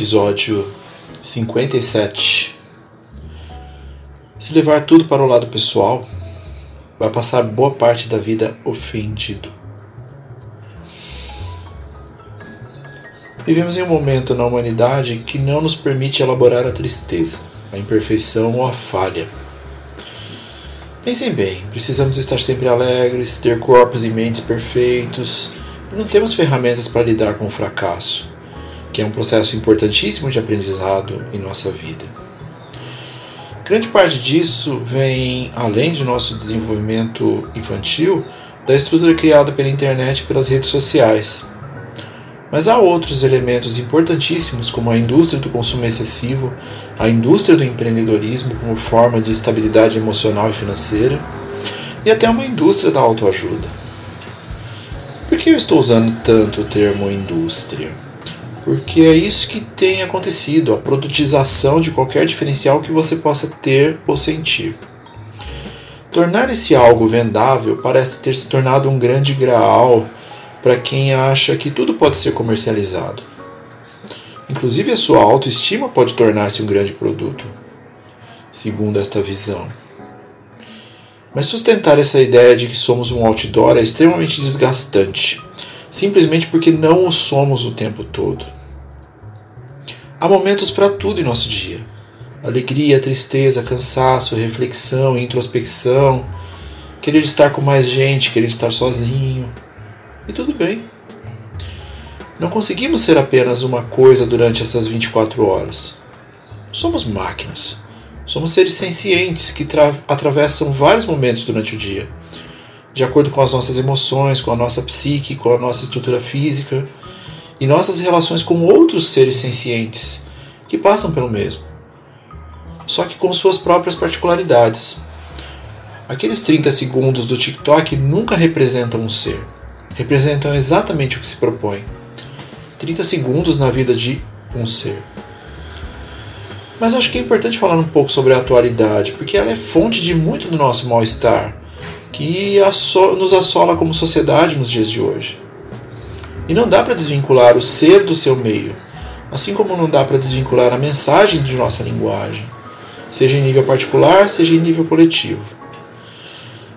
Episódio 57 Se levar tudo para o lado pessoal, vai passar boa parte da vida ofendido. Vivemos em um momento na humanidade que não nos permite elaborar a tristeza, a imperfeição ou a falha. Pensem bem, precisamos estar sempre alegres, ter corpos e mentes perfeitos, e não temos ferramentas para lidar com o fracasso que é um processo importantíssimo de aprendizado em nossa vida. Grande parte disso vem, além de nosso desenvolvimento infantil, da estrutura criada pela internet e pelas redes sociais. Mas há outros elementos importantíssimos, como a indústria do consumo excessivo, a indústria do empreendedorismo como forma de estabilidade emocional e financeira, e até uma indústria da autoajuda. Por que eu estou usando tanto o termo indústria? Porque é isso que tem acontecido, a produtização de qualquer diferencial que você possa ter ou sentir. Tornar esse algo vendável parece ter se tornado um grande graal para quem acha que tudo pode ser comercializado. Inclusive a sua autoestima pode tornar-se um grande produto, segundo esta visão. Mas sustentar essa ideia de que somos um outdoor é extremamente desgastante simplesmente porque não o somos o tempo todo. Há momentos para tudo em nosso dia: alegria, tristeza, cansaço, reflexão, introspecção, querer estar com mais gente, querer estar sozinho. E tudo bem. Não conseguimos ser apenas uma coisa durante essas 24 horas. Somos máquinas. Somos seres sencientes que atravessam vários momentos durante o dia de acordo com as nossas emoções, com a nossa psique, com a nossa estrutura física e nossas relações com outros seres sencientes que passam pelo mesmo, só que com suas próprias particularidades. Aqueles 30 segundos do TikTok nunca representam um ser, representam exatamente o que se propõe. 30 segundos na vida de um ser. Mas acho que é importante falar um pouco sobre a atualidade, porque ela é fonte de muito do nosso mal-estar que nos assola como sociedade nos dias de hoje. E não dá para desvincular o ser do seu meio, assim como não dá para desvincular a mensagem de nossa linguagem, seja em nível particular, seja em nível coletivo.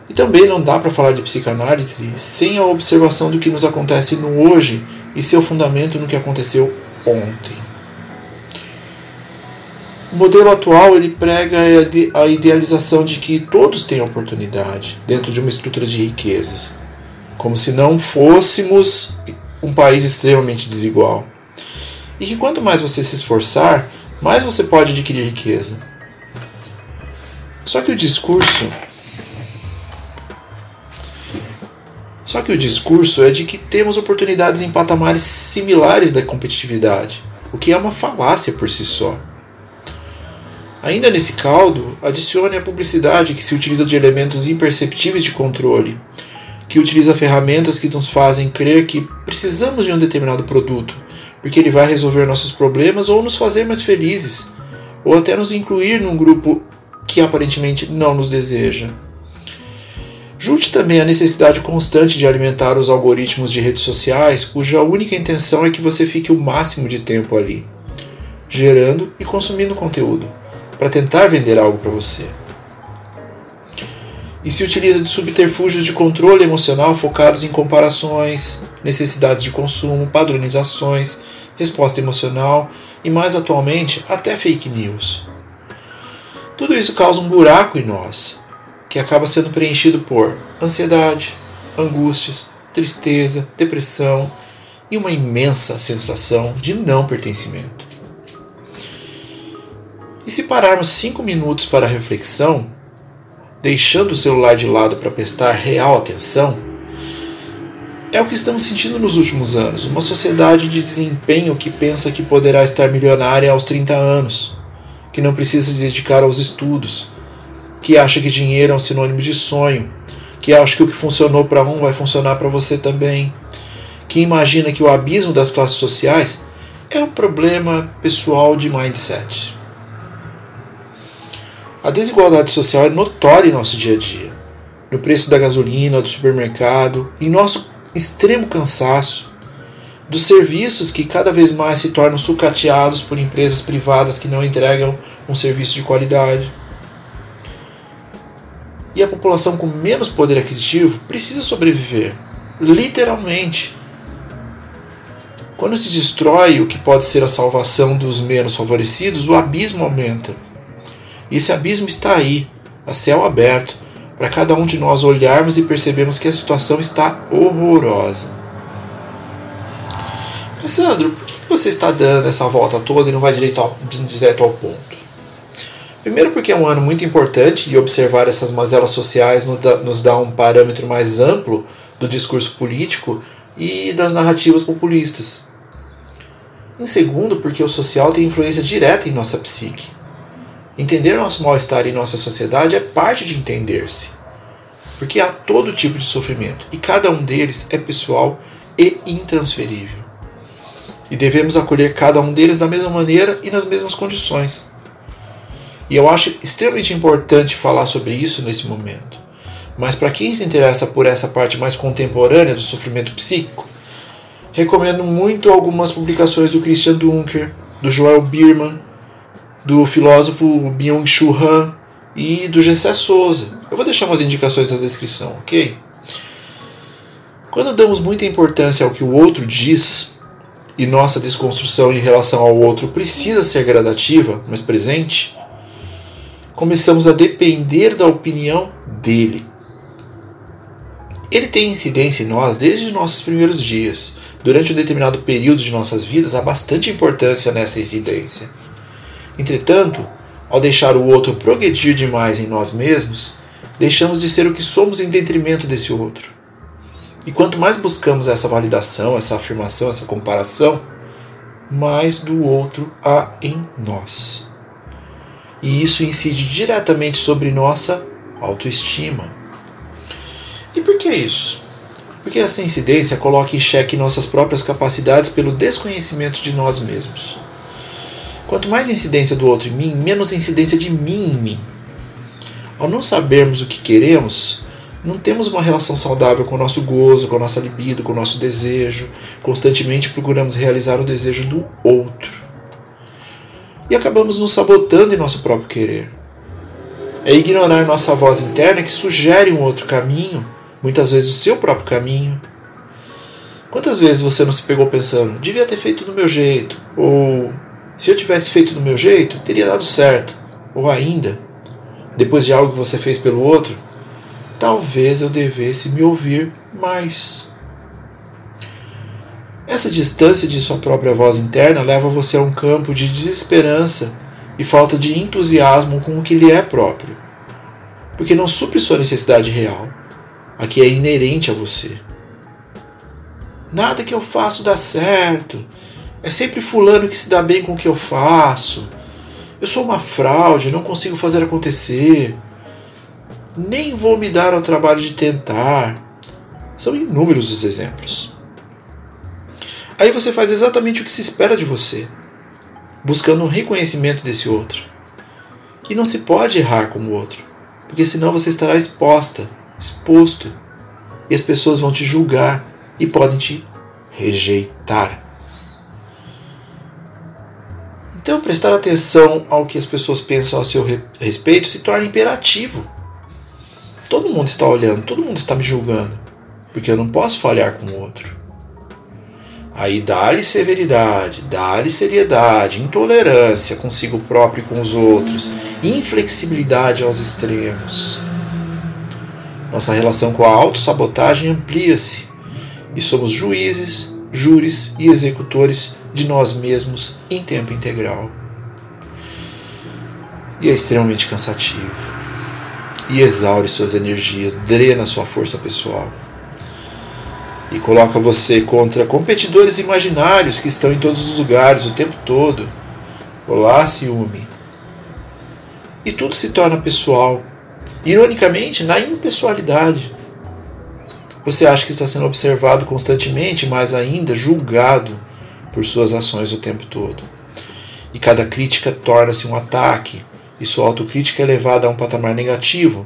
E também não dá para falar de psicanálise sem a observação do que nos acontece no hoje e seu fundamento no que aconteceu ontem. O modelo atual ele prega a idealização de que todos têm oportunidade dentro de uma estrutura de riquezas, como se não fôssemos um país extremamente desigual. E que quanto mais você se esforçar, mais você pode adquirir riqueza. Só que o discurso Só que o discurso é de que temos oportunidades em patamares similares da competitividade, o que é uma falácia por si só. Ainda nesse caldo, adicione a publicidade que se utiliza de elementos imperceptíveis de controle, que utiliza ferramentas que nos fazem crer que precisamos de um determinado produto, porque ele vai resolver nossos problemas ou nos fazer mais felizes, ou até nos incluir num grupo que aparentemente não nos deseja. Junte também a necessidade constante de alimentar os algoritmos de redes sociais, cuja única intenção é que você fique o máximo de tempo ali, gerando e consumindo conteúdo para tentar vender algo para você. E se utiliza de subterfúgios de controle emocional focados em comparações, necessidades de consumo, padronizações, resposta emocional e, mais atualmente, até fake news. Tudo isso causa um buraco em nós, que acaba sendo preenchido por ansiedade, angústias, tristeza, depressão e uma imensa sensação de não pertencimento. E se pararmos cinco minutos para reflexão, deixando o celular de lado para prestar real atenção, É o que estamos sentindo nos últimos anos, uma sociedade de desempenho que pensa que poderá estar milionária aos 30 anos, que não precisa se dedicar aos estudos, que acha que dinheiro é um sinônimo de sonho, que acha que o que funcionou para um vai funcionar para você também, que imagina que o abismo das classes sociais é um problema pessoal de mindset. A desigualdade social é notória em nosso dia a dia, no preço da gasolina, do supermercado, em nosso extremo cansaço, dos serviços que cada vez mais se tornam sucateados por empresas privadas que não entregam um serviço de qualidade. E a população com menos poder aquisitivo precisa sobreviver, literalmente. Quando se destrói o que pode ser a salvação dos menos favorecidos, o abismo aumenta. Esse abismo está aí, a céu aberto, para cada um de nós olharmos e percebermos que a situação está horrorosa. Mas Sandro, por que você está dando essa volta toda e não vai direto ao, direto ao ponto? Primeiro, porque é um ano muito importante e observar essas mazelas sociais nos dá um parâmetro mais amplo do discurso político e das narrativas populistas. Em segundo, porque o social tem influência direta em nossa psique. Entender nosso mal-estar em nossa sociedade é parte de entender-se. Porque há todo tipo de sofrimento e cada um deles é pessoal e intransferível. E devemos acolher cada um deles da mesma maneira e nas mesmas condições. E eu acho extremamente importante falar sobre isso nesse momento. Mas para quem se interessa por essa parte mais contemporânea do sofrimento psíquico, recomendo muito algumas publicações do Christian Dunker, do Joel Bierman do filósofo Byung-Chul Han e do Gessé Souza. Eu vou deixar umas indicações na descrição, ok? Quando damos muita importância ao que o outro diz, e nossa desconstrução em relação ao outro precisa ser gradativa, mas presente, começamos a depender da opinião dele. Ele tem incidência em nós desde nossos primeiros dias. Durante um determinado período de nossas vidas, há bastante importância nessa incidência. Entretanto, ao deixar o outro progredir demais em nós mesmos, deixamos de ser o que somos em detrimento desse outro. E quanto mais buscamos essa validação, essa afirmação, essa comparação, mais do outro há em nós. E isso incide diretamente sobre nossa autoestima. E por que isso? Porque essa incidência coloca em xeque nossas próprias capacidades pelo desconhecimento de nós mesmos. Quanto mais incidência do outro em mim, menos incidência de mim em mim. Ao não sabermos o que queremos, não temos uma relação saudável com o nosso gozo, com a nossa libido, com o nosso desejo. Constantemente procuramos realizar o desejo do outro. E acabamos nos sabotando em nosso próprio querer. É ignorar nossa voz interna que sugere um outro caminho, muitas vezes o seu próprio caminho. Quantas vezes você não se pegou pensando, devia ter feito do meu jeito? Ou se eu tivesse feito do meu jeito, teria dado certo. Ou ainda, depois de algo que você fez pelo outro, talvez eu devesse me ouvir mais. Essa distância de sua própria voz interna leva você a um campo de desesperança e falta de entusiasmo com o que lhe é próprio, porque não supre sua necessidade real, a que é inerente a você. Nada que eu faço dá certo, é sempre fulano que se dá bem com o que eu faço. Eu sou uma fraude, não consigo fazer acontecer. Nem vou me dar ao trabalho de tentar. São inúmeros os exemplos. Aí você faz exatamente o que se espera de você, buscando um reconhecimento desse outro. E não se pode errar com o outro, porque senão você estará exposta, exposto, e as pessoas vão te julgar e podem te rejeitar. Então, prestar atenção ao que as pessoas pensam a seu respeito se torna imperativo. Todo mundo está olhando, todo mundo está me julgando, porque eu não posso falhar com o outro. Aí dá-lhe severidade, dá-lhe seriedade, intolerância consigo próprio e com os outros, inflexibilidade aos extremos. Nossa relação com a autossabotagem amplia-se e somos juízes, júris e executores de nós mesmos em tempo integral. E é extremamente cansativo. E exaure suas energias, drena sua força pessoal. e coloca você contra competidores imaginários que estão em todos os lugares o tempo todo. Olá, ciúme. E tudo se torna pessoal. Ironicamente, na impessoalidade. Você acha que está sendo observado constantemente, mas ainda julgado por suas ações o tempo todo. E cada crítica torna-se um ataque, e sua autocrítica é levada a um patamar negativo,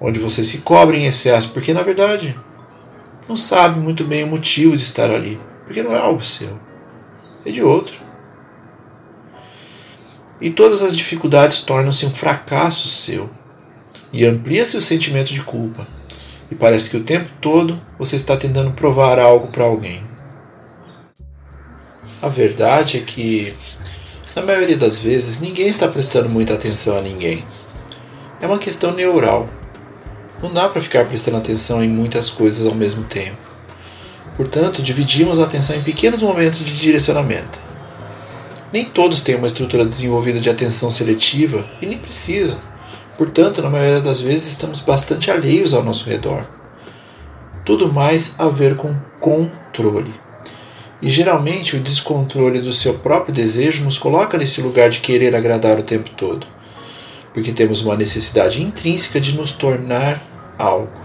onde você se cobre em excesso, porque na verdade não sabe muito bem o motivo de estar ali, porque não é algo seu, é de outro. E todas as dificuldades tornam-se um fracasso seu, e amplia-se o sentimento de culpa e parece que o tempo todo você está tentando provar algo para alguém. A verdade é que, na maioria das vezes, ninguém está prestando muita atenção a ninguém. É uma questão neural. Não dá para ficar prestando atenção em muitas coisas ao mesmo tempo. Portanto, dividimos a atenção em pequenos momentos de direcionamento. Nem todos têm uma estrutura desenvolvida de atenção seletiva e nem precisam. Portanto, na maioria das vezes estamos bastante alheios ao nosso redor. Tudo mais a ver com controle. E geralmente o descontrole do seu próprio desejo nos coloca nesse lugar de querer agradar o tempo todo, porque temos uma necessidade intrínseca de nos tornar algo,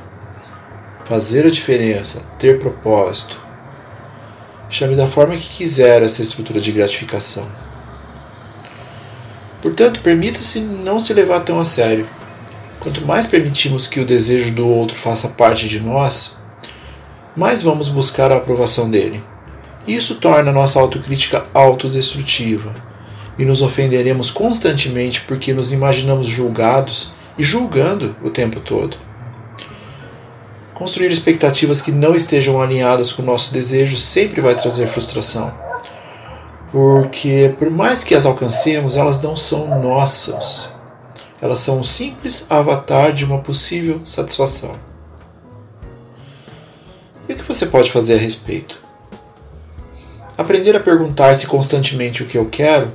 fazer a diferença, ter propósito. Chame da forma que quiser essa estrutura de gratificação. Portanto, permita-se não se levar tão a sério. Quanto mais permitimos que o desejo do outro faça parte de nós, mais vamos buscar a aprovação dele. Isso torna nossa autocrítica autodestrutiva e nos ofenderemos constantemente porque nos imaginamos julgados e julgando o tempo todo. Construir expectativas que não estejam alinhadas com o nosso desejo sempre vai trazer frustração porque por mais que as alcancemos, elas não são nossas. Elas são um simples avatar de uma possível satisfação. E o que você pode fazer a respeito? Aprender a perguntar-se constantemente o que eu quero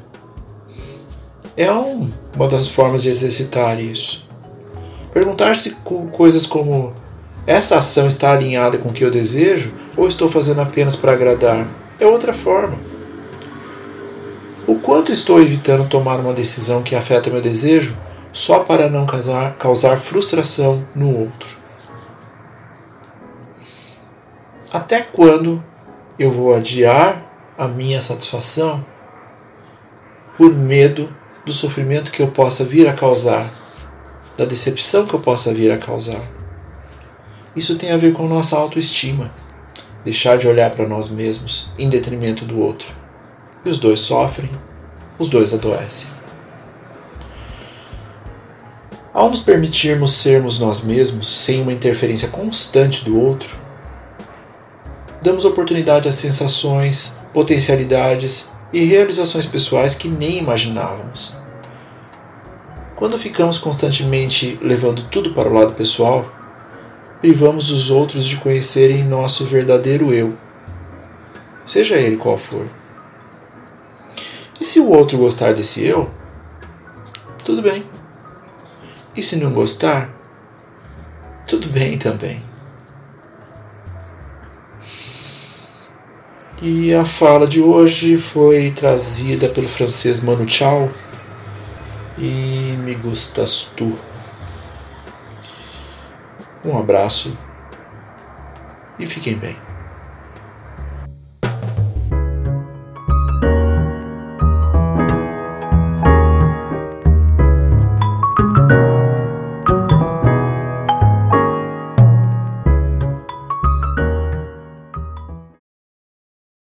é um, uma das formas de exercitar isso. Perguntar-se coisas como: essa ação está alinhada com o que eu desejo ou estou fazendo apenas para agradar? É outra forma. O quanto estou evitando tomar uma decisão que afeta meu desejo só para não causar, causar frustração no outro? Até quando eu vou adiar a minha satisfação por medo do sofrimento que eu possa vir a causar, da decepção que eu possa vir a causar? Isso tem a ver com nossa autoestima, deixar de olhar para nós mesmos em detrimento do outro e os dois sofrem, os dois adoecem. Ao nos permitirmos sermos nós mesmos sem uma interferência constante do outro, damos oportunidade a sensações, potencialidades e realizações pessoais que nem imaginávamos. Quando ficamos constantemente levando tudo para o lado pessoal, privamos os outros de conhecerem nosso verdadeiro eu, seja ele qual for. Se o outro gostar desse eu, tudo bem. E se não gostar, tudo bem também. E a fala de hoje foi trazida pelo francês Manu Chao e me gustas tu. Um abraço e fiquem bem.